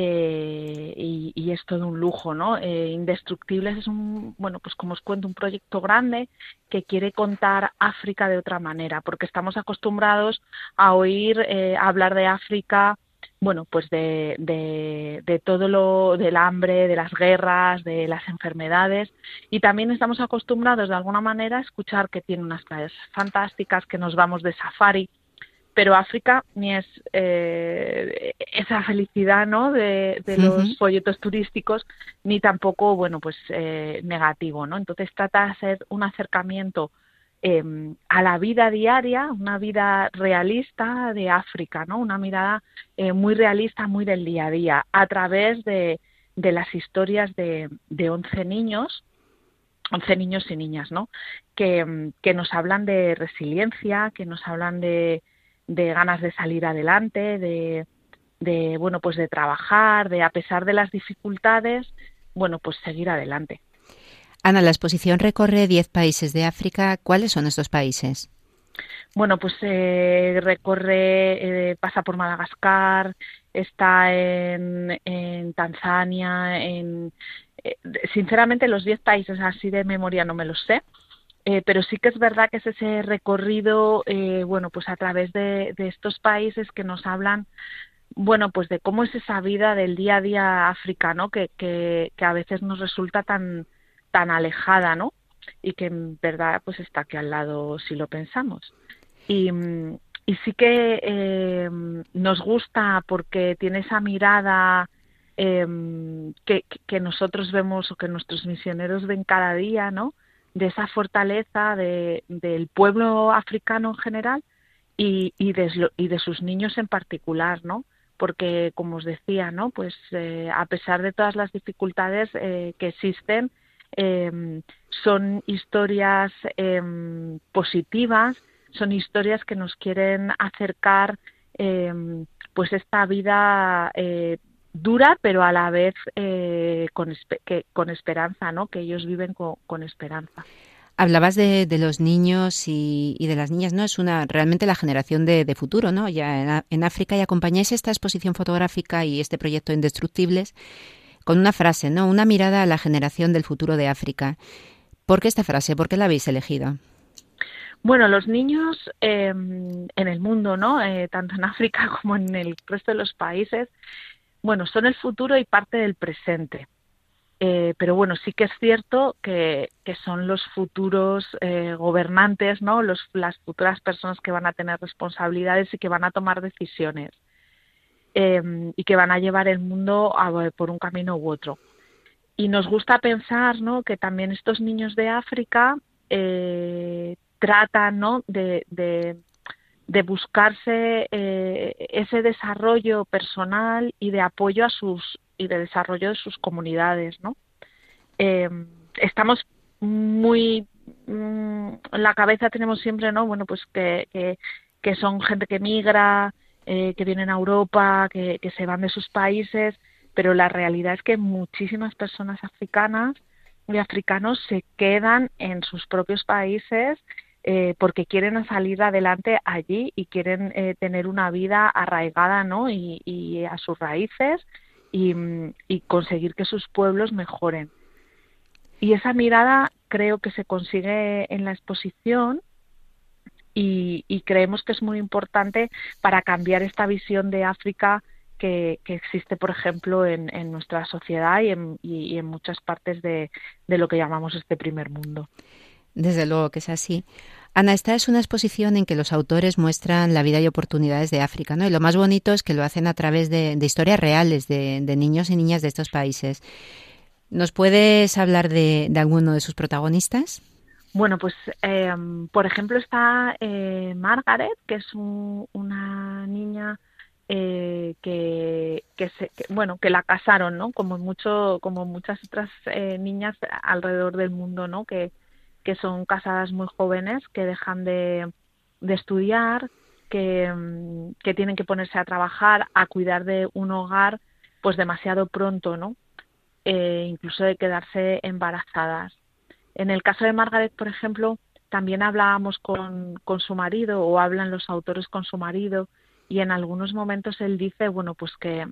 Speaker 6: eh, y, y es todo un lujo, ¿no? Eh, Indestructibles es un, bueno, pues como os cuento, un proyecto grande que quiere contar África de otra manera, porque estamos acostumbrados a oír eh, hablar de África, bueno, pues de, de, de todo lo del hambre, de las guerras, de las enfermedades, y también estamos acostumbrados de alguna manera a escuchar que tiene unas playas fantásticas, que nos vamos de safari, pero África ni es eh, esa felicidad ¿no? de, de los folletos turísticos ni tampoco bueno pues eh, negativo no entonces trata de hacer un acercamiento eh, a la vida diaria una vida realista de África no una mirada eh, muy realista muy del día a día a través de, de las historias de, de 11 niños 11 niños y niñas, ¿no? Que, mm, que nos hablan de resiliencia, que nos hablan de, de ganas de salir adelante, de, de, bueno, pues de trabajar, de a pesar de las dificultades, bueno, pues seguir adelante.
Speaker 1: Ana, la exposición recorre 10 países de África. ¿Cuáles son estos países?
Speaker 6: Bueno, pues eh, recorre, eh, pasa por Madagascar, está en, Tanzania, en eh, sinceramente los 10 países así de memoria no me los sé, eh, pero sí que es verdad que es ese recorrido, eh, bueno, pues a través de, de estos países que nos hablan, bueno, pues de cómo es esa vida del día a día africano que, que, que a veces nos resulta tan, tan alejada, ¿no? Y que en verdad pues está aquí al lado si lo pensamos. Y, mm, y sí que eh, nos gusta porque tiene esa mirada eh, que, nosotros vemos o que nuestros misioneros ven cada día, ¿no? De esa fortaleza de, del pueblo africano en general y, de, y de sus niños en particular, ¿no? Porque, como os decía, ¿no? Pues eh, a pesar de todas las dificultades eh, que existen, eh, son historias eh, positivas, son historias que nos quieren acercar eh, pues esta vida eh, dura pero a la vez eh, con, con esperanza, ¿no? Que ellos viven con, esperanza.
Speaker 1: Hablabas de, de los niños y, de las niñas, ¿no? Es una realmente la generación de, futuro, ¿no? Ya en, en África y acompañáis esta exposición fotográfica y este proyecto Indestructibles con una frase, ¿no? Una mirada a la generación del futuro de África. ¿Por qué esta frase? ¿Por qué la habéis elegido?
Speaker 6: Bueno, los niños eh, en el mundo, ¿no? Eh, tanto en África como en el resto de los países, bueno, son el futuro y parte del presente. Eh, pero bueno, sí que es cierto que, son los futuros eh, gobernantes, ¿no? Los, las futuras personas que van a tener responsabilidades y que van a tomar decisiones eh, y que van a llevar el mundo a- por un camino u otro. Y nos gusta pensar, ¿no? Que también estos niños de África eh, tratan, ¿no? De, de, buscarse eh, ese desarrollo personal y de apoyo a sus y de desarrollo de sus comunidades, ¿no? Eh, estamos muy mm, en la cabeza tenemos siempre, ¿no? Bueno, pues que, que, que son gente que migra, eh, que vienen a Europa, que, se van de sus países, pero la realidad es que muchísimas personas africanas y africanos se quedan en sus propios países eh, porque quieren salir adelante allí y quieren eh, tener una vida arraigada ¿no? y, y a sus raíces y conseguir que sus pueblos mejoren. Y esa mirada creo que se consigue en la exposición y, y creemos que es muy importante para cambiar esta visión de África que, que existe, por ejemplo, en, nuestra sociedad y en, y- en muchas partes de, lo que llamamos este primer mundo.
Speaker 1: Desde luego que es así. Ana, esta es una exposición en que los autores muestran la vida y oportunidades de África, ¿no? Y lo más bonito es que lo hacen a través de, historias reales de, niños y niñas de estos países. ¿Nos puedes hablar de alguno de sus protagonistas?
Speaker 6: Bueno, pues eh, por ejemplo está eh, Margaret, que es un- una niña eh, que, se, que, bueno que la casaron, ¿no? Como mucho, como muchas otras eh, niñas alrededor del mundo, ¿no? Que, que son casadas muy jóvenes, que dejan de, de estudiar, que, mm, que tienen que ponerse a trabajar, a cuidar de un hogar, pues demasiado pronto, ¿no? Eh, incluso de quedarse embarazadas. En el caso de Margaret, por ejemplo, también hablábamos con, con su marido o hablan los autores con su marido y en algunos momentos él dice, bueno, pues que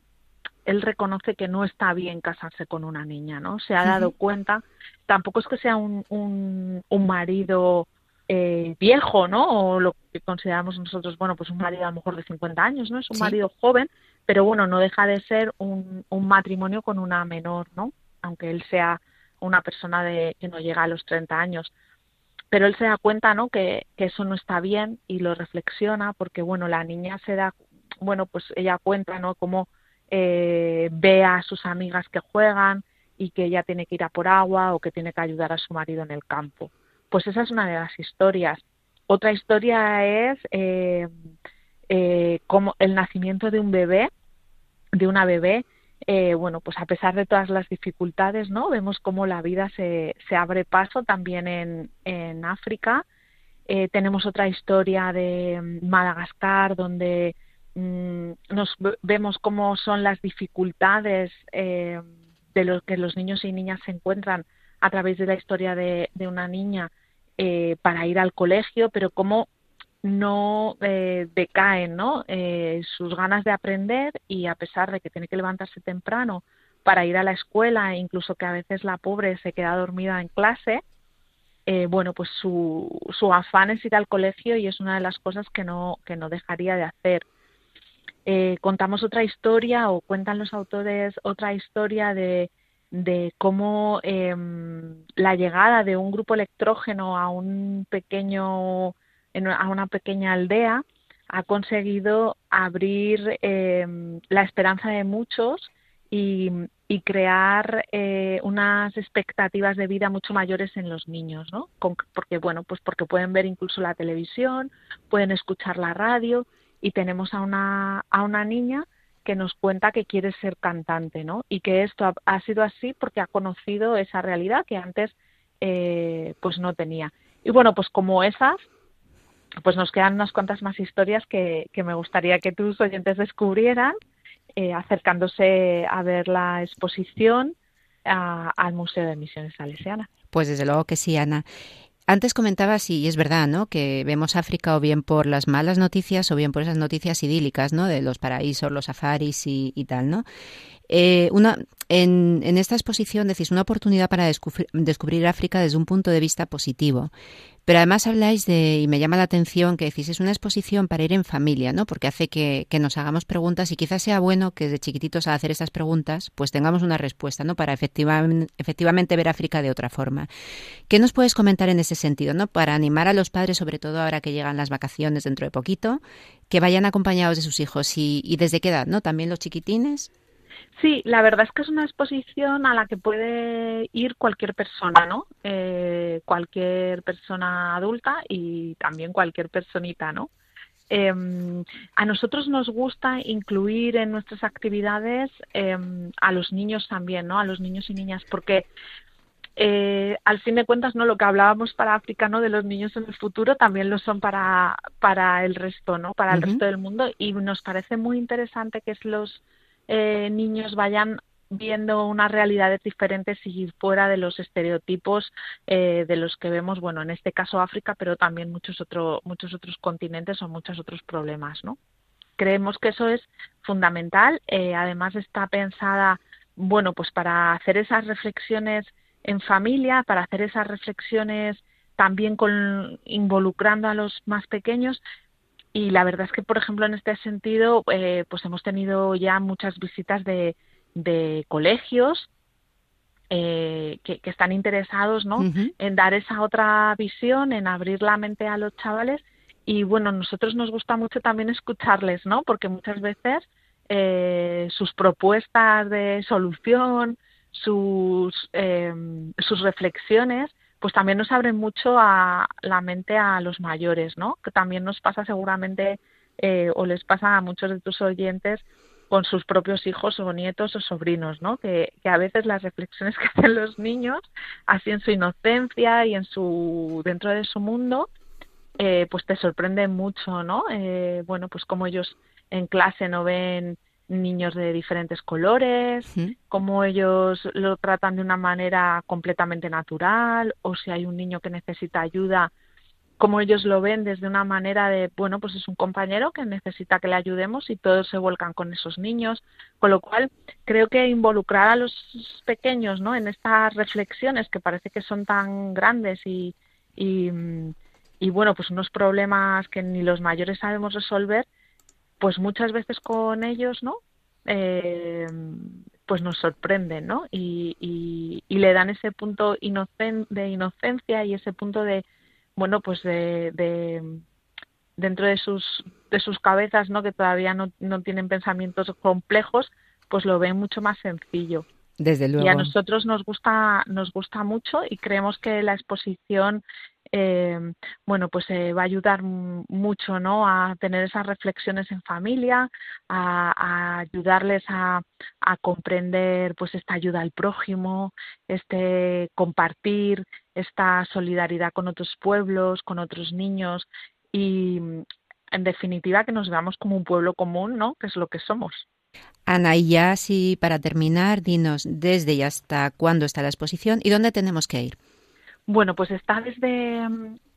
Speaker 6: él reconoce que no está bien casarse con una niña, ¿no? Se ha dado cuenta, tampoco es que sea un, un, un marido eh, viejo, ¿no? O lo que consideramos nosotros, bueno, pues un marido a lo mejor de 50 años, ¿no? Es un
Speaker 1: Sí.
Speaker 6: marido joven, pero bueno, no deja de ser un, un matrimonio con una menor, ¿no? Aunque él sea una persona de, que no llega a los 30 años. Pero él se da cuenta, ¿no? Que, eso no está bien y lo reflexiona porque, bueno, la niña se da, bueno, pues ella cuenta, ¿no? Cómo eh, ve a sus amigas que juegan y que ella tiene que ir a por agua o que tiene que ayudar a su marido en el campo. Pues esa es una de las historias. Otra historia es eh, eh, el nacimiento de un bebé, de una bebé, eh, bueno, pues a pesar de todas las dificultades, ¿no? Vemos cómo la vida se, se abre paso también en, en África. Eh, tenemos otra historia de mm, Madagascar donde mm, nos ve- vemos cómo son las dificultades eh, de lo que los niños y niñas se encuentran a través de la historia de, de una niña eh, para ir al colegio, pero cómo no eh, decaen ¿no? Eh, sus ganas de aprender y a pesar de que tiene que levantarse temprano para ir a la escuela, incluso que a veces la pobre se queda dormida en clase, eh, bueno, pues su, su afán es ir al colegio y es una de las cosas que no, que no dejaría de hacer. Eh, contamos otra historia o cuentan los autores otra historia de, de cómo em, la llegada de un grupo electrógeno a un pequeño en- a una pequeña aldea ha conseguido abrir em, la esperanza de muchos y, y crear eh, unas expectativas de vida mucho mayores en los niños, ¿no? Con- porque bueno, pues porque pueden ver incluso la televisión, pueden escuchar la radio y tenemos a una a una niña que nos cuenta que quiere ser cantante, ¿no? Y que esto ha, ha sido así porque ha conocido esa realidad que antes eh, pues no tenía. Y bueno, pues como esas, pues nos quedan unas cuantas más historias que, que me gustaría que tus oyentes descubrieran eh, acercándose a ver la exposición al Museo de Misiones Salesianas.
Speaker 1: Pues desde luego que sí, Ana. Antes comentabas, y es verdad, ¿no? Que vemos África o bien por las malas noticias o bien por esas noticias idílicas, ¿no? De los paraísos, los safaris y, tal, ¿no? Eh, una, en, en, esta exposición decís una oportunidad para descubrir, África desde un punto de vista positivo. Pero además habláis de, y me llama la atención que decís, es una exposición para ir en familia, ¿no? Porque hace que, que nos hagamos preguntas y quizás sea bueno que de chiquititos al hacer estas preguntas, pues tengamos una respuesta, ¿no? Para efectivamente, efectivamente ver África de otra forma. ¿Qué nos puedes comentar en ese sentido, ¿no? Para animar a los padres, sobre todo ahora que llegan las vacaciones dentro de poquito, que vayan acompañados de sus hijos y, y desde qué edad, ¿no? También los chiquitines.
Speaker 6: Sí, la verdad es que es una exposición a la que puede ir cualquier persona, ¿no? Eh, cualquier persona adulta y también cualquier personita, ¿no? Eh, a nosotros nos gusta incluir en nuestras actividades eh, a los niños también, ¿no? A los niños y niñas, porque eh, al fin de cuentas, no lo que hablábamos para África, ¿no? De los niños en el futuro también lo son para para el resto, ¿no? Para el uh -huh. resto del mundo y nos parece muy interesante que los eh, niños vayan viendo unas realidades diferentes y fuera de los estereotipos eh, de los que vemos, bueno, en este caso África, pero también muchos, otro, muchos otros continentes o muchos otros problemas, ¿no? Creemos que eso es fundamental. Eh, además está pensada, bueno, pues para hacer esas reflexiones en familia, para hacer esas reflexiones también con involucrando a los más pequeños, y la verdad es que, por ejemplo, en este sentido, eh, pues hemos tenido ya muchas visitas de, de colegios eh, que, que, están interesados ¿no? Uh -huh. en dar esa otra visión, en abrir la mente a los chavales. Y bueno, nosotros nos gusta mucho también escucharles, ¿no? Porque muchas veces eh, sus propuestas de solución, sus, eh, sus reflexiones, pues también nos abren mucho a la mente a los mayores, ¿no? Que también nos pasa seguramente eh, o les pasa a muchos de tus oyentes con sus propios hijos o nietos o sobrinos, ¿no? Que, que, a veces las reflexiones que hacen los niños, así en su inocencia y en su dentro de su mundo, eh, pues te sorprenden mucho, ¿no? Eh, bueno, pues como ellos en clase no ven niños de diferentes colores, ¿Sí? cómo ellos lo tratan de una manera completamente natural, o si hay un niño que necesita ayuda, cómo ellos lo ven desde una manera de, bueno, pues es un compañero que necesita que le ayudemos y todos se vuelcan con esos niños, con lo cual creo que involucrar a los pequeños, ¿no? En estas reflexiones que parece que son tan grandes y, y, y bueno, pues unos problemas que ni los mayores sabemos resolver, pues muchas veces con ellos, ¿no? Eh, pues nos sorprenden, ¿no? Y, y, y, le dan ese punto inocen de inocencia y ese punto de, bueno, pues de, de dentro de sus de sus cabezas, ¿no? Que todavía no, no tienen pensamientos complejos, pues lo ven mucho más sencillo.
Speaker 1: Desde luego.
Speaker 6: Y a nosotros nos gusta nos gusta mucho y creemos que la exposición eh, bueno, pues eh, va a ayudar mucho, ¿no? A tener esas reflexiones en familia, a, ayudarles a, comprender, pues, esta ayuda al prójimo, este compartir, esta solidaridad con otros pueblos, con otros niños y, en definitiva, que nos veamos como un pueblo común, ¿no? Que es lo que somos.
Speaker 1: Ana, y ya así para terminar, dinos desde y hasta cuándo está la exposición y dónde tenemos que ir.
Speaker 6: Bueno, pues está desde,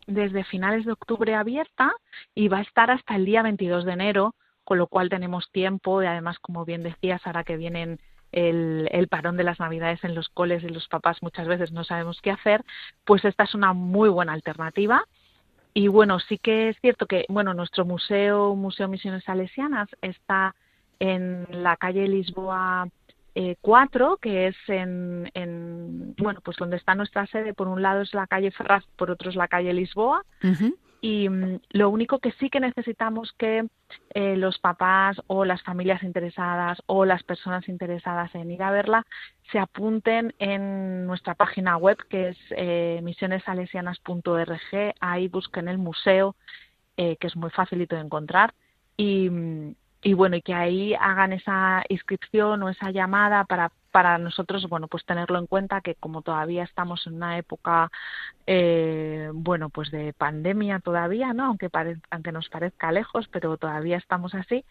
Speaker 6: desde finales de octubre abierta y va a estar hasta el día 22 de enero, con lo cual tenemos tiempo y además, como bien decías, ahora que vienen el, el parón de las navidades en los coles y los papás muchas veces no sabemos qué hacer, pues esta es una muy buena alternativa. Y bueno, sí que es cierto que, bueno, nuestro museo, Museo Misiones Salesianas, está en la calle Lisboa eh, 4, que es en, en, bueno, pues donde está nuestra sede, por un lado es la calle Ferraz, por otro es la calle Lisboa. Uh -huh. Y um, lo único que sí que necesitamos que eh, los papás o las familias interesadas o las personas interesadas en ir a verla se apunten en nuestra página web que es eh, misionesalesianas.org, ahí busquen el museo, eh, que es muy facilito de encontrar. Y, y bueno y que ahí hagan esa inscripción o esa llamada para para nosotros bueno pues tenerlo en cuenta que como todavía estamos en una época eh, bueno pues de pandemia todavía no aunque aunque nos parezca lejos pero todavía estamos así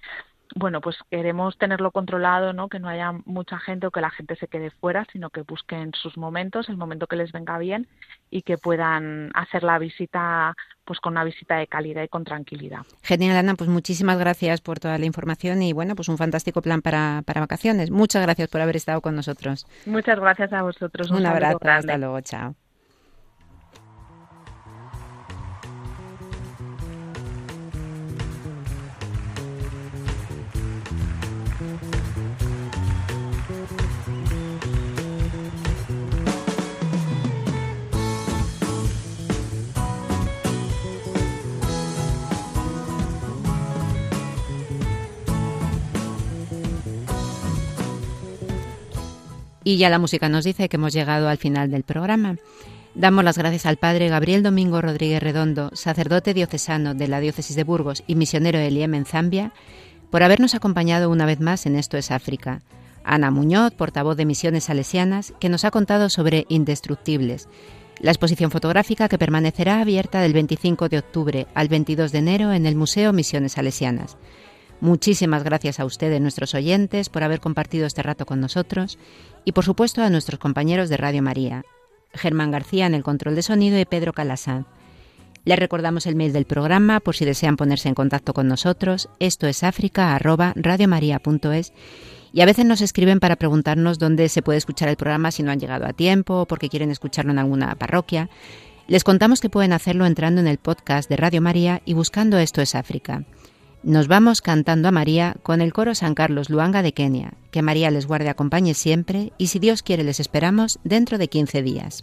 Speaker 6: bueno, pues queremos tenerlo controlado, ¿no? Que no haya mucha gente o que la gente se quede fuera, sino que busquen sus momentos, el momento que les venga bien y que puedan hacer la visita pues con una visita de calidad y con tranquilidad.
Speaker 1: Genial, Ana, pues muchísimas gracias por toda la información y bueno, pues un fantástico plan para, para vacaciones. Muchas gracias por haber estado con nosotros.
Speaker 6: Muchas gracias a vosotros.
Speaker 1: Un, abrazo, hasta luego, chao. Y ya la música nos dice que hemos llegado al final del programa. Damos las gracias al padre Gabriel Domingo Rodríguez Redondo, sacerdote diocesano de la diócesis de Burgos y misionero de Liem en Zambia, por habernos acompañado una vez más en Esto es África. Ana Muñoz, portavoz de Misiones Salesianas, que nos ha contado sobre Indestructibles, la exposición fotográfica que permanecerá abierta del 25 de octubre al 22 de enero en el Museo Misiones Salesianas. Muchísimas gracias a ustedes, nuestros oyentes, por haber compartido este rato con nosotros y, por supuesto, a nuestros compañeros de Radio María, Germán García en el control de sonido y Pedro Calasán. Les recordamos el mail del programa por si desean ponerse en contacto con nosotros. Esto es áfrica arroba radiomaria.es y a veces nos escriben para preguntarnos dónde se puede escuchar el programa si no han llegado a tiempo o porque quieren escucharlo en alguna parroquia. Les contamos que pueden hacerlo entrando en el podcast de Radio María y buscando Esto es África. Nos vamos cantando a María con el coro San Carlos Luanga de Kenia. Que María les guarde acompañe siempre y si Dios quiere les esperamos dentro de 15 días.